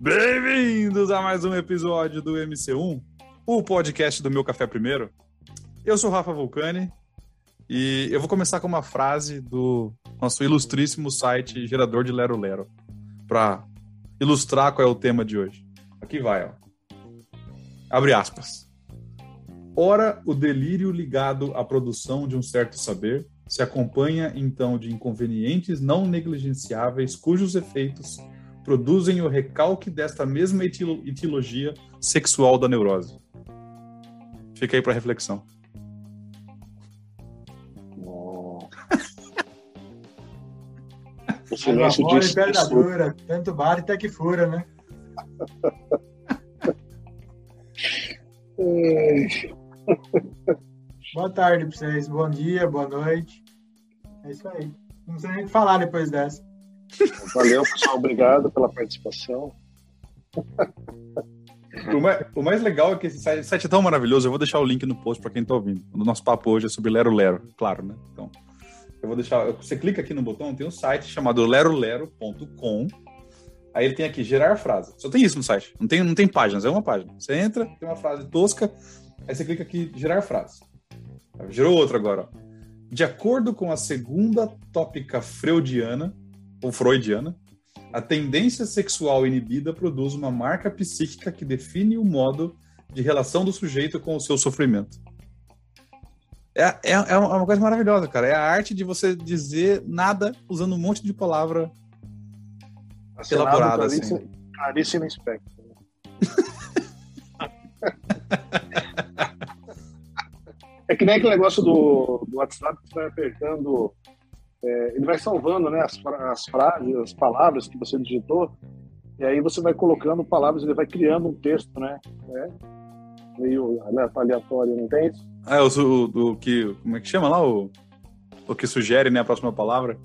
Bem-vindos a mais um episódio do MC1, o podcast do Meu Café Primeiro. Eu sou Rafa Vulcani e eu vou começar com uma frase do nosso ilustríssimo site Gerador de Lero Lero, para ilustrar qual é o tema de hoje. Aqui vai, ó. Abre aspas. Ora, o delírio ligado à produção de um certo saber se acompanha então de inconvenientes não negligenciáveis cujos efeitos produzem o recalque desta mesma etiologia sexual da neurose. Fica aí para reflexão. O silêncio diz envergadura, tanto bate até que fura, né? Boa tarde para vocês, bom dia, boa noite. É isso aí. Não precisa nem falar depois dessa. Valeu, pessoal. Obrigado pela participação. O mais, o mais legal é que esse site, esse site é tão maravilhoso. Eu vou deixar o link no post para quem está ouvindo. O nosso papo hoje é sobre Lero Lero, claro, né? Então, eu vou deixar. Você clica aqui no botão, tem um site chamado lerolero.com. Aí ele tem aqui gerar frase. Só tem isso no site. Não tem, não tem páginas, é uma página. Você entra, tem uma frase tosca, aí você clica aqui gerar frase. Gerou outra agora. Ó. De acordo com a segunda tópica freudiana, ou freudiana, a tendência sexual inibida produz uma marca psíquica que define o modo de relação do sujeito com o seu sofrimento. É, é, é uma coisa maravilhosa, cara. É a arte de você dizer nada usando um monte de palavra Assinado elaborada. Clarice, Assim. Clarice Lispector. É que nem aquele negócio do, do WhatsApp que você vai apertando, é, ele vai salvando né, as, as frases, as palavras que você digitou, e aí você vai colocando palavras, ele vai criando um texto, né? É meio aleatório, não tem isso? Ah, o, o, o que. Como é que chama lá? O, o que sugere, né? A próxima palavra.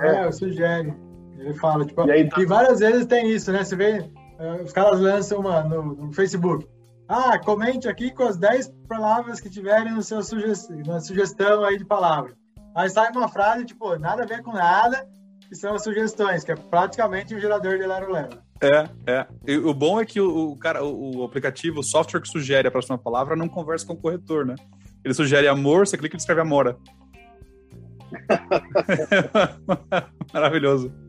É, eu sugere. Ele fala, tipo, E aí tá- e várias vezes tem isso, né? Você vê, eh, os caras lançam uma no, no Facebook. Ah, comente aqui com as 10 palavras que tiverem no seu suge na sugestão aí de palavra. Aí sai uma frase, tipo, nada a ver com nada, que são as sugestões, que é praticamente um gerador de Lero Lero. É, é. E o bom é que o, o cara, o, o aplicativo, o software que sugere a próxima palavra não conversa com o corretor, né? Ele sugere amor, você clica e ele escreve amora. Maravilhoso.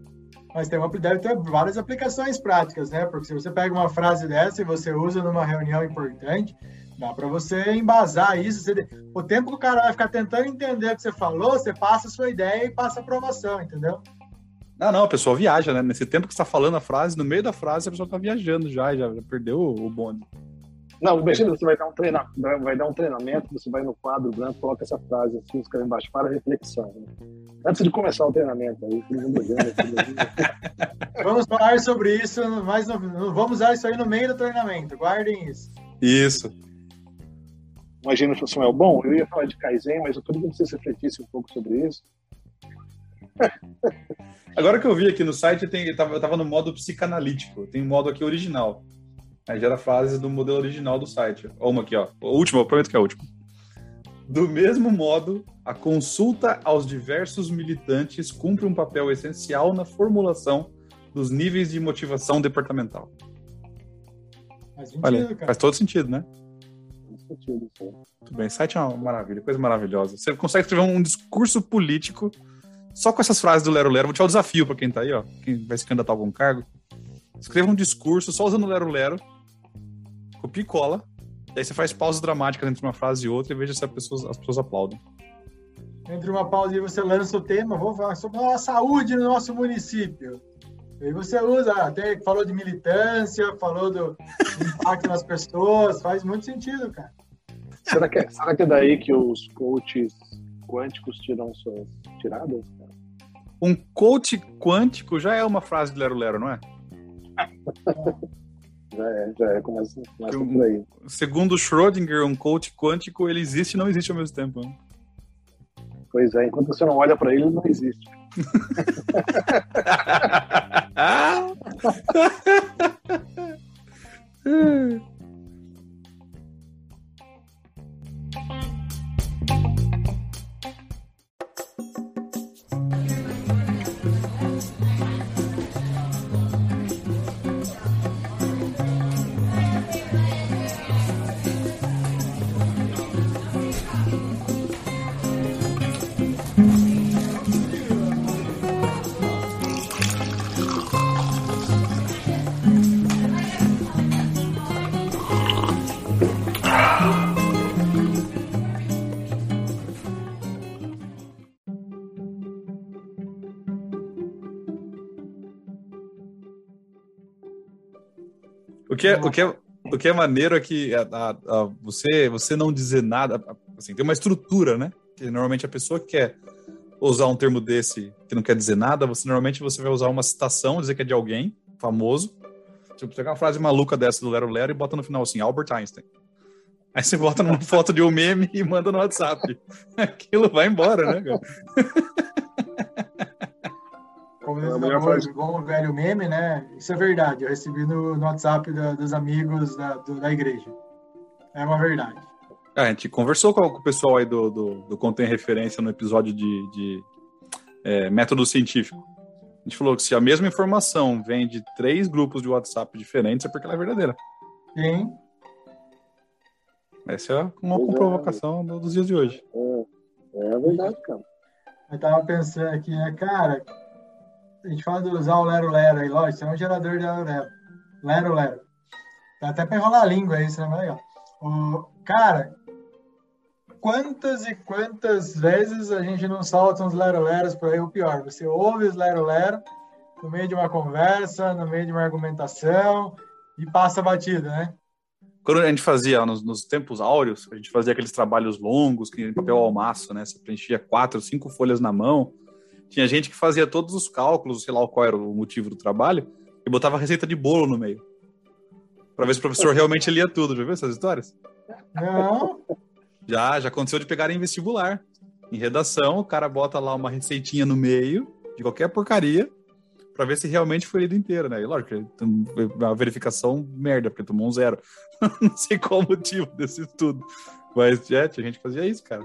Mas tem uma, deve ter várias aplicações práticas, né? Porque se você pega uma frase dessa e você usa numa reunião importante, dá para você embasar isso. Você- o tempo que o cara vai ficar tentando entender o que você falou, você passa a sua ideia e passa a aprovação, entendeu? Não, não, a pessoa viaja, né? Nesse tempo que você tá falando a frase, no meio da frase, a pessoa tá viajando já, já, perdeu o bonde. Não, imagina, você vai dar, um treina, vai dar um treinamento, você vai no quadro branco, coloca essa frase assim, escreve embaixo, para reflexão. né? Antes de começar o treinamento, aí, todo mundo olhando, Vamos falar sobre isso, mas não, não vamos usar isso aí no meio do treinamento. Guardem isso. Isso. Imagina o Samuel, bom, eu ia falar de Kaizen, mas eu queria que vocês refletissem um pouco sobre isso. Agora que eu vi aqui no site, tem, eu, tava, eu tava no modo psicanalítico. Tem um modo aqui original. Aí gera frases do modelo original do site. Ó, uma aqui, ó. A última, eu prometo que é a última. Do mesmo modo, a consulta aos diversos militantes cumpre um papel essencial na formulação dos níveis de motivação departamental. Faz Olha, sentido, cara. faz todo sentido, né? Faz sentido. Muito bem, site é uma maravilha, coisa maravilhosa. Você consegue escrever um discurso político só com essas frases do Lero Lero. Vou te dar um desafio para quem tá aí, ó. Quem vai se candidatar a algum cargo. Escreva um discurso só usando o Lero Lero. Copia e cola. E aí você faz pausas dramáticas entre uma frase e outra e veja se a pessoa- as pessoas aplaudem. Entre uma pausa e você lança o tema, vou falar sobre a saúde no nosso município. E aí você usa, até falou de militância, falou do impacto nas pessoas, faz muito sentido, cara. Será que, é, será que é daí que os coaches quânticos tiram suas tiradas? cara? Um coach quântico já é uma frase de Lero Lero, não é? Já é, já é, começa, começa Eu- por aí. Segundo Schrödinger, um coach quântico, ele existe e não existe ao mesmo tempo. né? Pois é, enquanto você não olha para ele, ele não existe. O que é, o que é, o que é maneiro é que a, a, a, você, você não dizer nada, assim, tem uma estrutura, né? Que normalmente a pessoa que quer usar um termo desse que não quer dizer nada, você normalmente você vai usar uma citação, dizer que é de alguém famoso. Tipo, pegar uma frase maluca dessa do Lero Lero e bota no final assim, Albert Einstein. Aí você bota numa foto de um meme e manda no WhatsApp. Aquilo vai embora, né, cara? O bom velho meme, né? Isso é verdade. Eu recebi no, no WhatsApp da, dos amigos da, do, da igreja. É uma verdade. É, a gente conversou com o pessoal aí do, do, do Contém Referência no episódio de, de é, método científico. A gente falou que se a mesma informação vem de três grupos de WhatsApp diferentes, é porque ela é verdadeira. Sim. Essa é uma pois provocação é. dos dias de hoje. É, é verdade, cara. Eu tava pensando aqui, né, cara? A gente fala de usar o Lero Lero aí, lógico, isso é um gerador de Lero Lero. Lero. Dá até pra enrolar a língua aí, isso é mais legal. O, cara, quantas e quantas vezes a gente não solta uns lero-leros por aí, o pior, você ouve os lero-lero no meio de uma conversa, no meio de uma argumentação e passa batida, né? Quando a gente fazia, nos, nos tempos áureos, a gente fazia aqueles trabalhos longos, que papel almaço, né? Você preenchia quatro, cinco folhas na mão. Tinha gente que fazia todos os cálculos, sei lá qual era o motivo do trabalho, e botava receita de bolo no meio. Para ver se o professor realmente lia tudo. Já viu essas histórias? Não. Já, já aconteceu de pegar em vestibular. Em redação, o cara bota lá uma receitinha no meio de qualquer porcaria para ver se realmente foi lido inteiro, né? E lógico, a verificação merda, porque tomou um zero. Não sei qual o motivo desse estudo. Mas, é, a gente fazia isso, cara.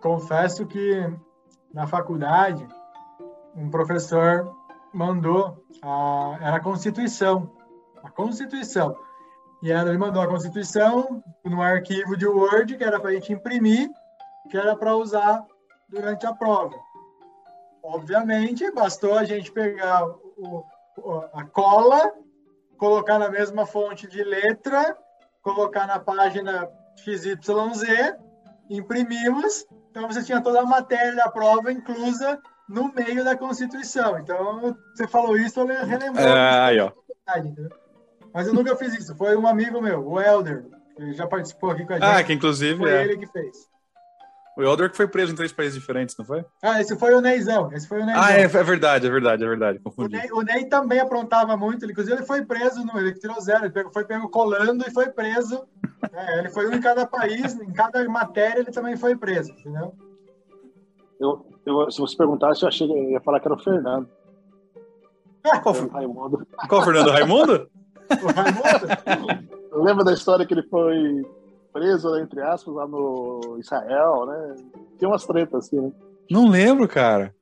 Confesso que na faculdade, um professor mandou a, era a Constituição. A Constituição. E ele mandou a Constituição no arquivo de Word, que era para a gente imprimir, que era para usar durante a prova. Obviamente, bastou a gente pegar o, a cola, colocar na mesma fonte de letra, colocar na página XYZ, imprimimos, então você tinha toda a matéria da prova inclusa no meio da Constituição. Então, você falou isso, eu relembrei. É, aí, ó. Mas eu nunca fiz isso. Foi um amigo meu, o Elder, que já participou aqui com a ah, gente. Ah, que inclusive foi é. ele que fez. O Elder que foi preso em três países diferentes, não foi? Ah, esse foi o Neizão. Esse foi o Neizão. Ah, é, é verdade, é verdade, é verdade. Confundi. O Ney, o Ney também aprontava muito. Ele, inclusive, ele foi preso, no, ele tirou zero. Ele foi pego colando e foi preso. É, ele foi um em cada país, em cada matéria ele também foi preso, entendeu? Eu, eu, se você perguntasse, eu achei que ia falar que era o Fernando. Qual, o Raimundo. Qual Fernando Raimundo? O Raimundo? Lembra da história que ele foi preso, entre aspas, lá no Israel, né? Tem umas tretas assim, né? Não lembro, cara.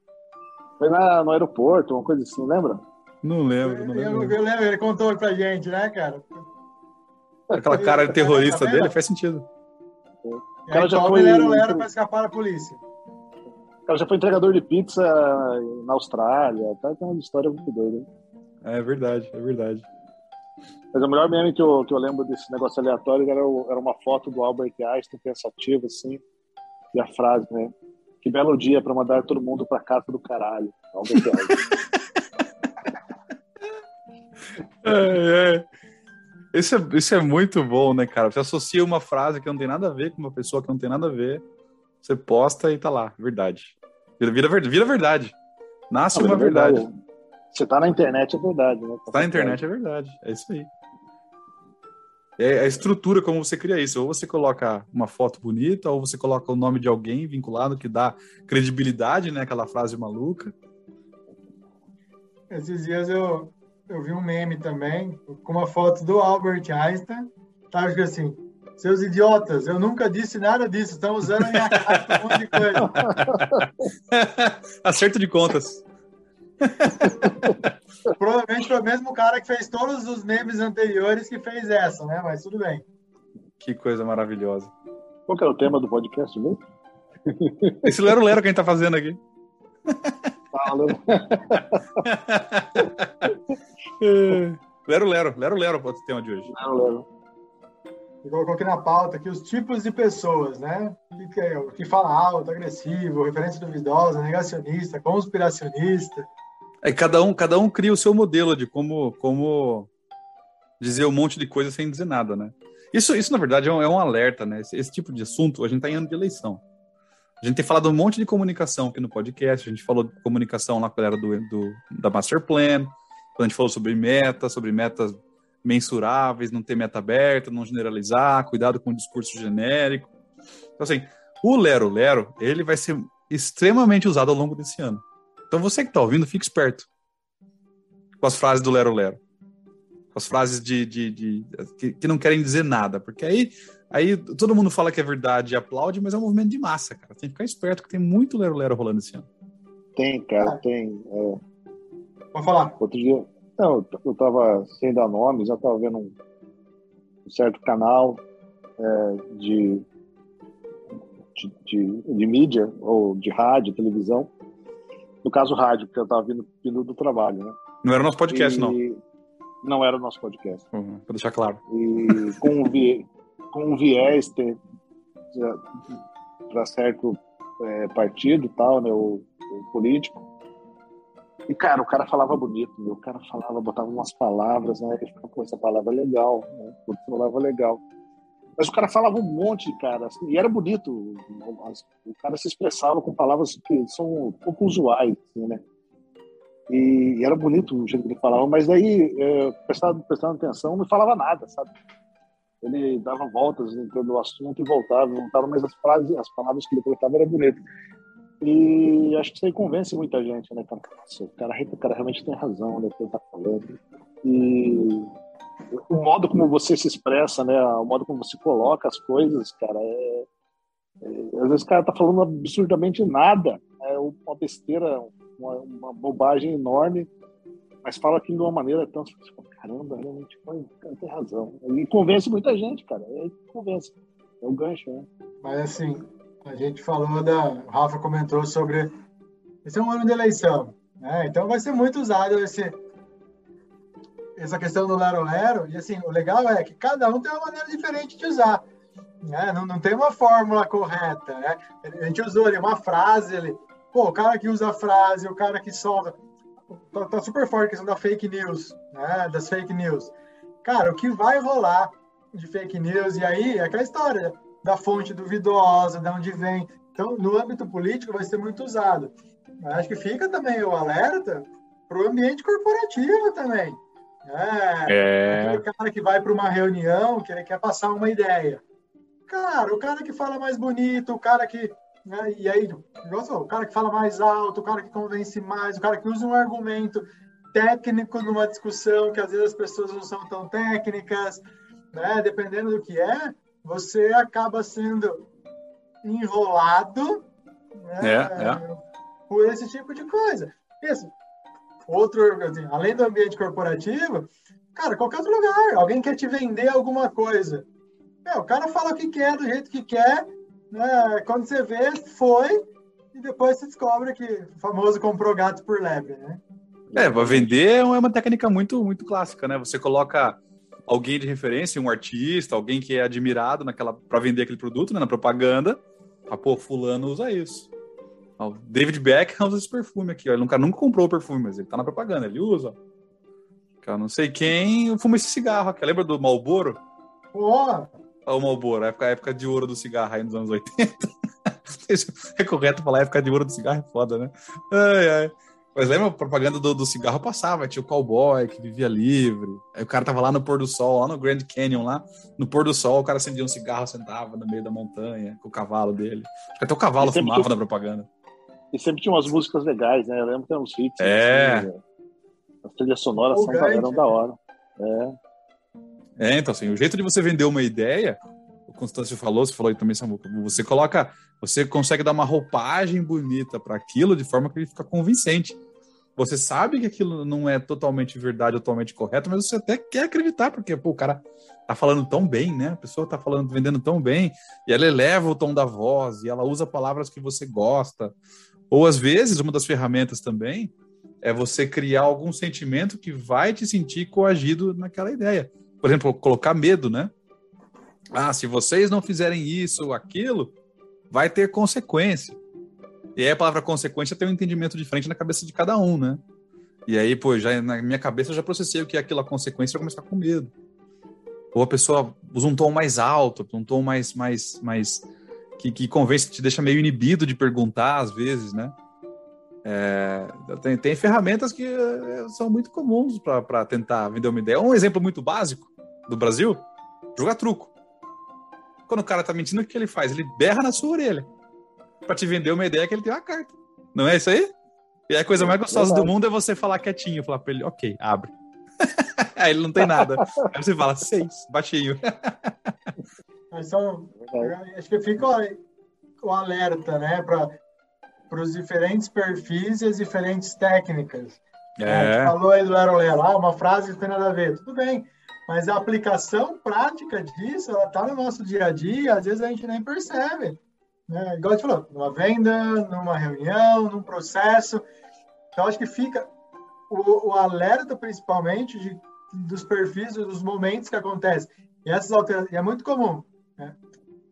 Foi na, no aeroporto, uma coisa assim, lembra? Não lembro, não lembro. Eu, eu lembro, ele contou pra gente, né, cara? Aquela cara de terrorista dele faz sentido. O cara já foi... Lero, lero pra escapar da polícia. O cara já foi entregador de pizza na Austrália, tá? Tem uma história muito doida. É verdade, é verdade. Mas o melhor meme que eu, que eu lembro desse negócio aleatório era, o, era uma foto do Albert Einstein pensativo, assim, e a frase, né? Que belo dia para mandar todo mundo para casa do caralho. Albert Einstein. é, é. Isso, é, isso é muito bom, né, cara? Você associa uma frase que não tem nada a ver com uma pessoa que não tem nada a ver, você posta e tá lá, verdade. Vira, vira, vira verdade. Nasce não, uma verdade. verdade. Você tá na internet, é verdade, né? Tá na internet, é verdade. É isso aí. É a estrutura como você cria isso. Ou você coloca uma foto bonita, ou você coloca o nome de alguém vinculado que dá credibilidade, né? Aquela frase maluca. Esses dias eu, eu vi um meme também com uma foto do Albert Einstein. Tava escrito assim: seus idiotas, eu nunca disse nada disso. Estão usando a minha cara para um monte de coisa. Acerto de contas. Provavelmente foi o mesmo cara que fez todos os memes anteriores que fez essa, né? Mas tudo bem. Que coisa maravilhosa. Qual que é o tema do podcast mesmo? Esse Lero Lero que a gente tá fazendo aqui. Fala. Lero Lero, Lero Lero pode ser o tema de hoje. Lero Lero. Eu colocou aqui na pauta aqui os tipos de pessoas, né? Que, é que fala alto, agressivo, referência duvidosa, negacionista, conspiracionista. É, cada um, cada um cria o seu modelo de como, como dizer um monte de coisa sem dizer nada, né? Isso, isso na verdade, é um, é um alerta, né? Esse, esse, tipo de assunto, a gente está em ano de eleição. A gente tem falado um monte de comunicação aqui no podcast, a gente falou de comunicação lá com a galera do, do, da Master Plan, quando a gente falou sobre meta, sobre metas mensuráveis, não ter meta aberta, não generalizar, cuidado com o discurso genérico. Então, assim, o Lero Lero, ele vai ser extremamente usado ao longo desse ano. Então, você que está ouvindo, fique esperto com as frases do Lero Lero as frases de, de, de que, que, não querem dizer nada, porque aí, aí todo mundo fala que é verdade e aplaude, mas é um movimento de massa, cara. Tem que ficar esperto que tem muito lero-lero rolando esse ano. Tem, cara, tem. É... Pode falar. Outro dia, não, eu tava sem dar nomes, eu tava vendo um, um certo canal é, de, de, de, de, mídia, ou de rádio, televisão. No caso, rádio, porque eu tava vindo, vindo do trabalho, né? Não era nosso podcast, e... não não era o nosso podcast. Uhum, para deixar claro. E com um, viés, com um viés para certo é, partido e tal, né, o, o, político. E, cara, o cara falava bonito, meu. o cara falava, botava umas palavras, né? Ele ficava, com essa palavra é legal, né? Essa palavra é legal. Mas o cara falava um monte, cara, assim, e era bonito. O cara se expressava com palavras que são um pouco usuais, assim, né? E, e, era bonito o jeito que ele falava, mas daí, é, prestando, prestando atenção, não falava nada, sabe? Ele dava voltas dentro do assunto e voltava, voltava, mas as frases, as palavras que ele colocava eram bonitas. E acho que isso aí convence muita gente, né, cara? O cara, o cara realmente tem razão, né, que ele tá falando. E o modo como você se expressa, né, o modo como você coloca as coisas, cara, é, é às vezes o cara tá falando absurdamente nada, é uma besteira, uma, uma bobagem enorme, mas fala aquilo de uma maneira tão. Caramba, realmente tem razão. E convence muita gente, cara. É, convence. É o gancho, né? Mas assim, a gente falou da. O Rafa comentou sobre. Esse é um ano de eleição. Né? Então vai ser muito usado esse, essa questão do Lero Lero. E assim, o legal é que cada um tem uma maneira diferente de usar. Né? Não, não tem uma fórmula correta. Né? A gente usou ali uma frase ali. Pô, o cara que usa a frase, o cara que solta. Tá, tá, super forte a questão da fake news, né? Das fake news. Cara, o que vai rolar de fake news, e aí é aquela história da fonte duvidosa, de onde vem. Então, no âmbito político, vai ser muito usado. Mas acho que fica também o alerta para o ambiente corporativo também. É, é. Aquele cara que vai para uma reunião, que ele quer passar uma ideia. Cara, o cara que fala mais bonito, o cara que né? E aí, o cara que fala mais alto, o cara que convence mais, o cara que usa um argumento técnico numa discussão que às vezes as pessoas não são tão técnicas, né? Dependendo do que é, você acaba sendo enrolado né? é, é. por esse tipo de coisa. Isso. Outro, assim, além do ambiente corporativo, cara, qualquer outro lugar, alguém quer te vender alguma coisa. O cara fala o que quer, do jeito que quer, né? Quando você vê, foi, e depois você descobre que o famoso comprou gato por lebre, né? É, vender é uma técnica muito, muito clássica, né? Você coloca alguém de referência, um artista, alguém que é admirado naquela para vender aquele produto, né, na propaganda. Ah, pô, fulano usa isso. o David Beckham usa esse perfume aqui, ó. Ele nunca, nunca comprou o perfume, mas ele tá na propaganda, ele usa. Eu não sei quem fuma esse cigarro aqui. Lembra do Marlboro? Pô, o Marlboro, a época, a época de ouro do cigarro aí nos anos 80. é correto falar época de ouro do cigarro, é foda, né? Ai, ai. Mas lembra a propaganda do, do cigarro passava, tinha o cowboy que vivia livre. Aí o cara tava lá no pôr do sol, lá no Grand Canyon, lá. No pôr do sol, o cara acendia um cigarro, sentava no meio da montanha, com o cavalo dele. Até o cavalo fumava tinha... na propaganda. E sempre tinha umas músicas legais, né? Eu lembro que tem uns hits. É. Assim, as trilhas sonoras são, eram da hora. É. É, então assim, o jeito de você vender uma ideia, o Constâncio falou, você falou aí também, Samuca, você coloca, você consegue dar uma roupagem bonita para aquilo de forma que ele fica convincente. Você sabe que aquilo não é totalmente verdade, totalmente correto, mas você até quer acreditar, porque pô, o cara tá falando tão bem, né? A pessoa tá falando, vendendo tão bem, e ela eleva o tom da voz, e ela usa palavras que você gosta. Ou às vezes, uma das ferramentas também é você criar algum sentimento que vai te sentir coagido naquela ideia por exemplo, colocar medo, né? Ah, se vocês não fizerem isso ou aquilo, vai ter consequência. E aí a palavra consequência tem um entendimento diferente na cabeça de cada um, né? E aí, pô, já na minha cabeça eu já processei o que é aquela consequência e começar com medo. Ou a pessoa usa um tom mais alto, um tom mais, mais, mais que, que convence, te deixa meio inibido de perguntar às vezes, né? É, tem, tem, ferramentas que é, são muito comuns para tentar vender uma ideia. Um exemplo muito básico do Brasil: jogar truco. Quando o cara tá mentindo, o que ele faz? Ele berra na sua orelha para te vender uma ideia que ele tem uma carta. Não é isso aí? E a coisa mais gostosa do mundo é você falar quietinho, falar para ele, ok, abre. aí ele não tem nada. Aí você fala, seis, baixinho. Mas são, acho que fica o alerta, né, para os diferentes perfis e as diferentes técnicas. É. A gente falou aí do Lero Lero, ah, uma frase que tem nada a ver. Tudo bem, mas a aplicação prática disso, ela está no nosso dia a dia, às vezes a gente nem percebe. Né? Igual a gente falou, numa venda, numa reunião, num processo. Então, acho que fica o, o alerta, principalmente, de, dos perfis, dos momentos que acontecem. E essas alterações, é muito comum. Né?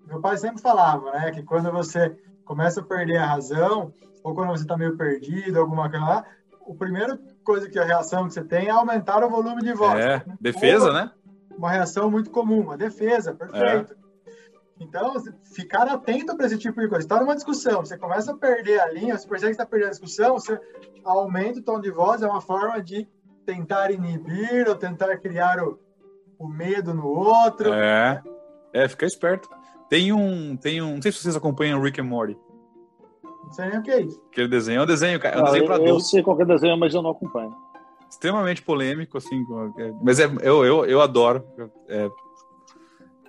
Meu pai sempre falava, né, que quando você começa a perder a razão, ou quando você está meio perdido, alguma coisa lá, a primeira coisa que a reação que você tem é aumentar o volume de voz. É, defesa, né? Uma reação muito comum, uma defesa, perfeito. É. Então, ficar atento para esse tipo de coisa. Está numa discussão, você começa a perder a linha, você percebe que está perdendo a discussão, você aumenta o tom de voz, é uma forma de tentar inibir ou tentar criar o, o medo no outro. É, é, fica esperto. Tem um, tem um, não sei se vocês acompanham Rick and Morty. Não sei nem o que é isso. Aquele desenho é um desenho, cara. É um desenho para adultos. Eu sei qual é o desenho, mas eu não acompanho. Extremamente polêmico, assim. É, mas é, eu, eu, eu adoro. É,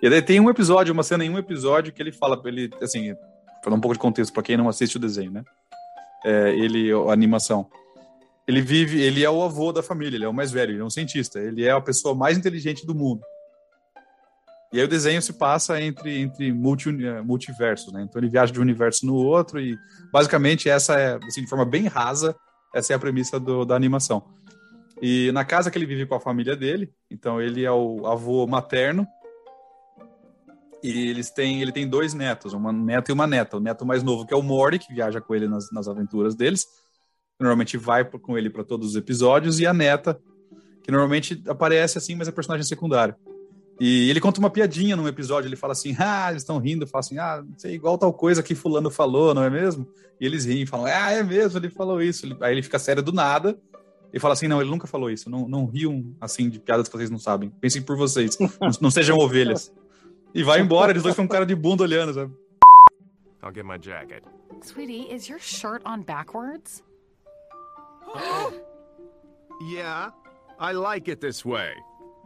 e daí tem um episódio, uma cena em um episódio que ele fala, ele, assim, para dar um pouco de contexto para quem não assiste o desenho, né? É, ele, a animação. Ele vive, ele é o avô da família, ele é o mais velho, ele é um cientista, ele é a pessoa mais inteligente do mundo. E aí o desenho se passa entre, entre multi, é, multiversos, né? Então ele viaja de um universo no outro e basicamente essa é, assim, de forma bem rasa, essa é a premissa do, da animação. E na casa que ele vive com a família dele, então ele é o avô materno e eles têm, ele tem dois netos, uma neta e uma neta. O neto mais novo, que é o Mori, que viaja com ele nas, nas aventuras deles. Normalmente vai com ele para todos os episódios. E a neta, que normalmente aparece assim, mas é personagem secundário. E ele conta uma piadinha num episódio, ele fala assim, ah, eles estão rindo, fala assim, ah, não sei, igual tal coisa que fulano falou, não é mesmo? E eles riem, falam, ah, é mesmo, ele falou isso. Aí ele fica sério do nada e fala assim, não, ele nunca falou isso, não, não riam assim de piadas que vocês não sabem, pensem por vocês, não, não sejam ovelhas. E vai embora, eles dois com um cara de bunda olhando, sabe? I'll get my jacket. Sweetie, is your shirt on backwards? yeah, I like it this way.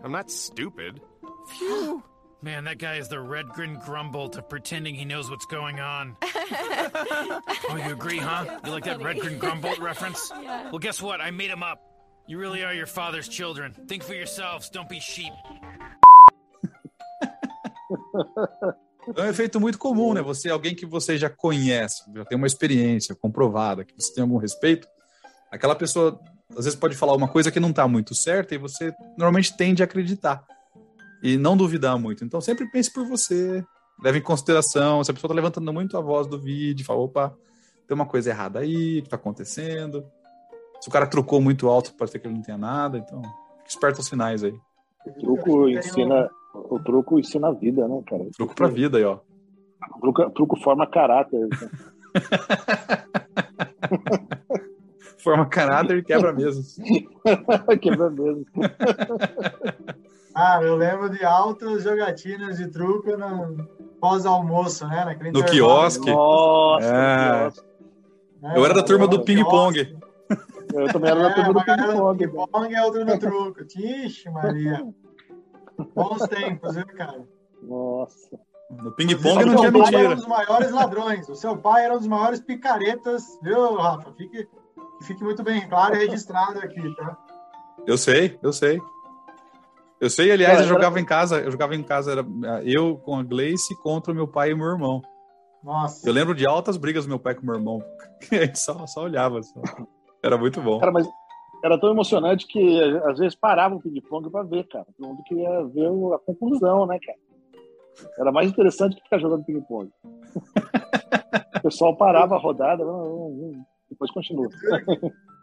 I'm not stupid. Phew. Man, that guy is the Redgrin Grumbolt of pretending he knows what's going on. oh, you agree, huh? You like that Redgrin Grumbolt reference? Yeah. Well, guess what? I made him up. You really are your father's children. Think for yourselves, don't be sheep. É um efeito muito comum, né? Você, alguém que você já conhece, já tem uma experiência comprovada, que você tem algum respeito, aquela pessoa às vezes pode falar uma coisa que não está muito certa e você normalmente tende a acreditar e não duvidar muito. Então sempre pense por você, leve em consideração. Se a pessoa está levantando muito a voz do vídeo, fala, opa, tem uma coisa errada aí, que está acontecendo. Se o cara trucou muito alto, pode ser que ele não tenha nada. Então, fique esperto aos sinais aí. O truco ensina, o truco ensina a vida, né, cara? Truco pra vida aí, ó. Truco, truco forma caráter. Forma caráter e quebra mesas. quebra mesas. Ah, eu lembro de altas jogatinas de truco no pós-almoço, né? Naquele no quiosque. Nossa, é. quiosque. É, eu era da turma do ping-pong. Eu também era da turma do ping-pong. Ping-pong é outra no truco. Ixi, Maria. Bons tempos, viu, cara? Nossa. No ping-pong não tinha mentira. era um dos maiores ladrões. O seu pai era um dos maiores picaretas, viu, Rafa? Fique, fique muito bem claro e registrado aqui, tá? Eu sei, eu sei. Eu sei, aliás, eu jogava em casa, eu jogava em casa, era eu com a Gleice contra o meu pai e meu irmão. Nossa. Eu lembro de altas brigas do meu pai com o meu irmão. A gente só, só olhava. Só. Era muito bom. Cara, mas era tão emocionante que às vezes parava o ping-pong para ver, cara. Todo mundo queria ver a conclusão, né, cara? Era mais interessante que ficar jogando ping-pong. o pessoal parava a rodada, depois continua.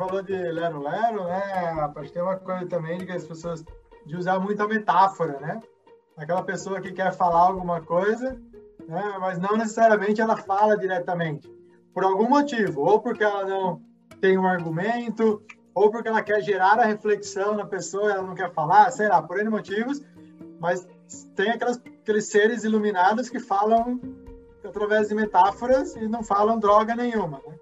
falou de Lero Lero, né? Acho que tem uma coisa também de que as pessoas de usar muita metáfora, né? Aquela pessoa que quer falar alguma coisa, né? Mas não necessariamente ela fala diretamente. Por algum motivo, ou porque ela não tem um argumento, ou porque ela quer gerar a reflexão na pessoa, ela não quer falar, sei lá, por N motivos, mas tem aquelas, aqueles seres iluminados que falam através de metáforas e não falam droga nenhuma, né?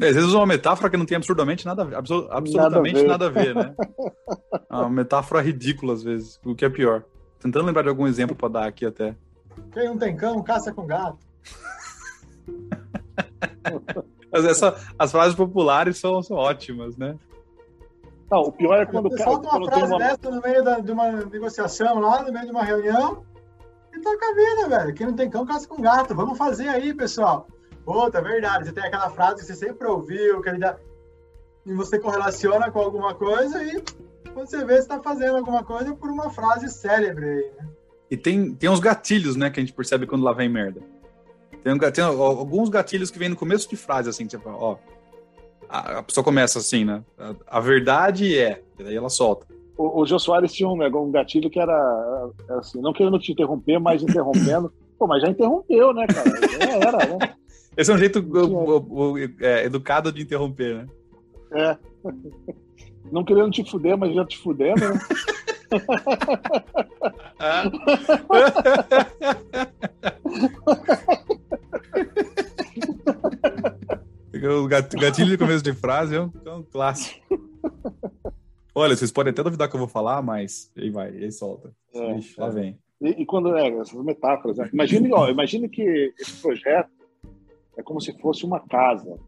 É, às vezes uma metáfora que não tem absurdamente nada a ver, absol absolutamente nada a ver, nada a ver né? É uma metáfora ridícula às vezes, o que é pior. Tentando lembrar de algum exemplo para dar aqui até. Quem não tem cão, caça com gato. Mas essa, as frases populares são, são ótimas, né? Não, o pior é quando o cara. Solta uma frase uma... dessa no meio da, de uma negociação lá, no meio de uma reunião, e toca a vida, velho. Quem não tem cão, caça com gato. Vamos fazer aí, pessoal. Outra, verdade. Você tem aquela frase que você sempre ouviu, que ele dá... e você correlaciona com alguma coisa, e quando você vê, você está fazendo alguma coisa por uma frase célebre aí, né? E tem, tem uns gatilhos, né, que a gente percebe quando lá vem merda. Tem, um, tem alguns gatilhos que vem no começo de frase, assim, tipo, ó. A, a pessoa começa assim, né? A, a, verdade é. E daí ela solta. O, o Jô Soares tinha um, né, um gatilho que era assim, não querendo te interromper, mas interrompendo. Pô, mas já interrompeu, né, cara? Já era, né? Esse é um jeito é, educado de interromper, né? É. Não querendo te fuder, mas já te fudendo, né? o gatilho de começo de frase é um, é um, clássico. Olha, vocês podem até duvidar que eu vou falar, mas aí vai, aí solta. É, Ixi, lá vem. E, e, quando é essas metáforas, né? imagine, ó, imagine que esse projeto é como se fosse uma casa.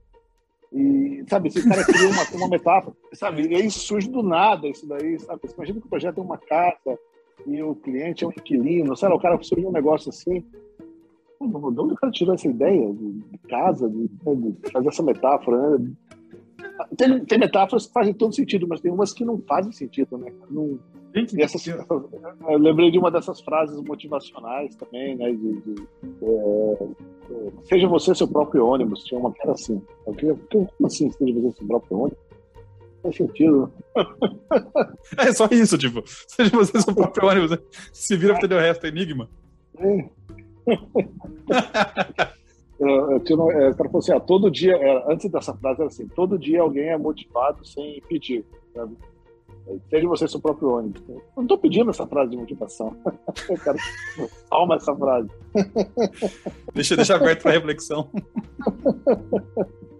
E, sabe, esse cara cria uma, uma metáfora, sabe? E aí surge do nada isso daí, sabe? Você imagina que o projeto é uma casa e o cliente é um inquilino, sabe? O cara surge um negócio assim. De onde o cara tirou essa ideia de, casa, de, de fazer essa metáfora, né? Tem, tem, metáforas que fazem todo sentido, mas tem umas que não fazem sentido, né? Não, e essas, eu lembrei de uma dessas frases motivacionais também, né? De, de é, seja você seu próprio ônibus. Tinha uma que era assim. Como assim, seja você seu próprio ônibus? Faz sentido. É só isso, tipo, seja você seu próprio ônibus. Né? Se vira pra entender o resto, é enigma. É. eu, eu tinha, é, cara falou assim: ah, todo dia, é, antes dessa frase era assim: todo dia alguém é motivado sem pedir. Sabe? Seja você seu próprio ônibus. Eu não estou pedindo essa frase de motivação. Eu quero. Toma essa frase. Deixa, deixa aberto para reflexão.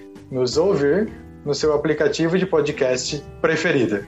nos ouvir no seu aplicativo de podcast preferido.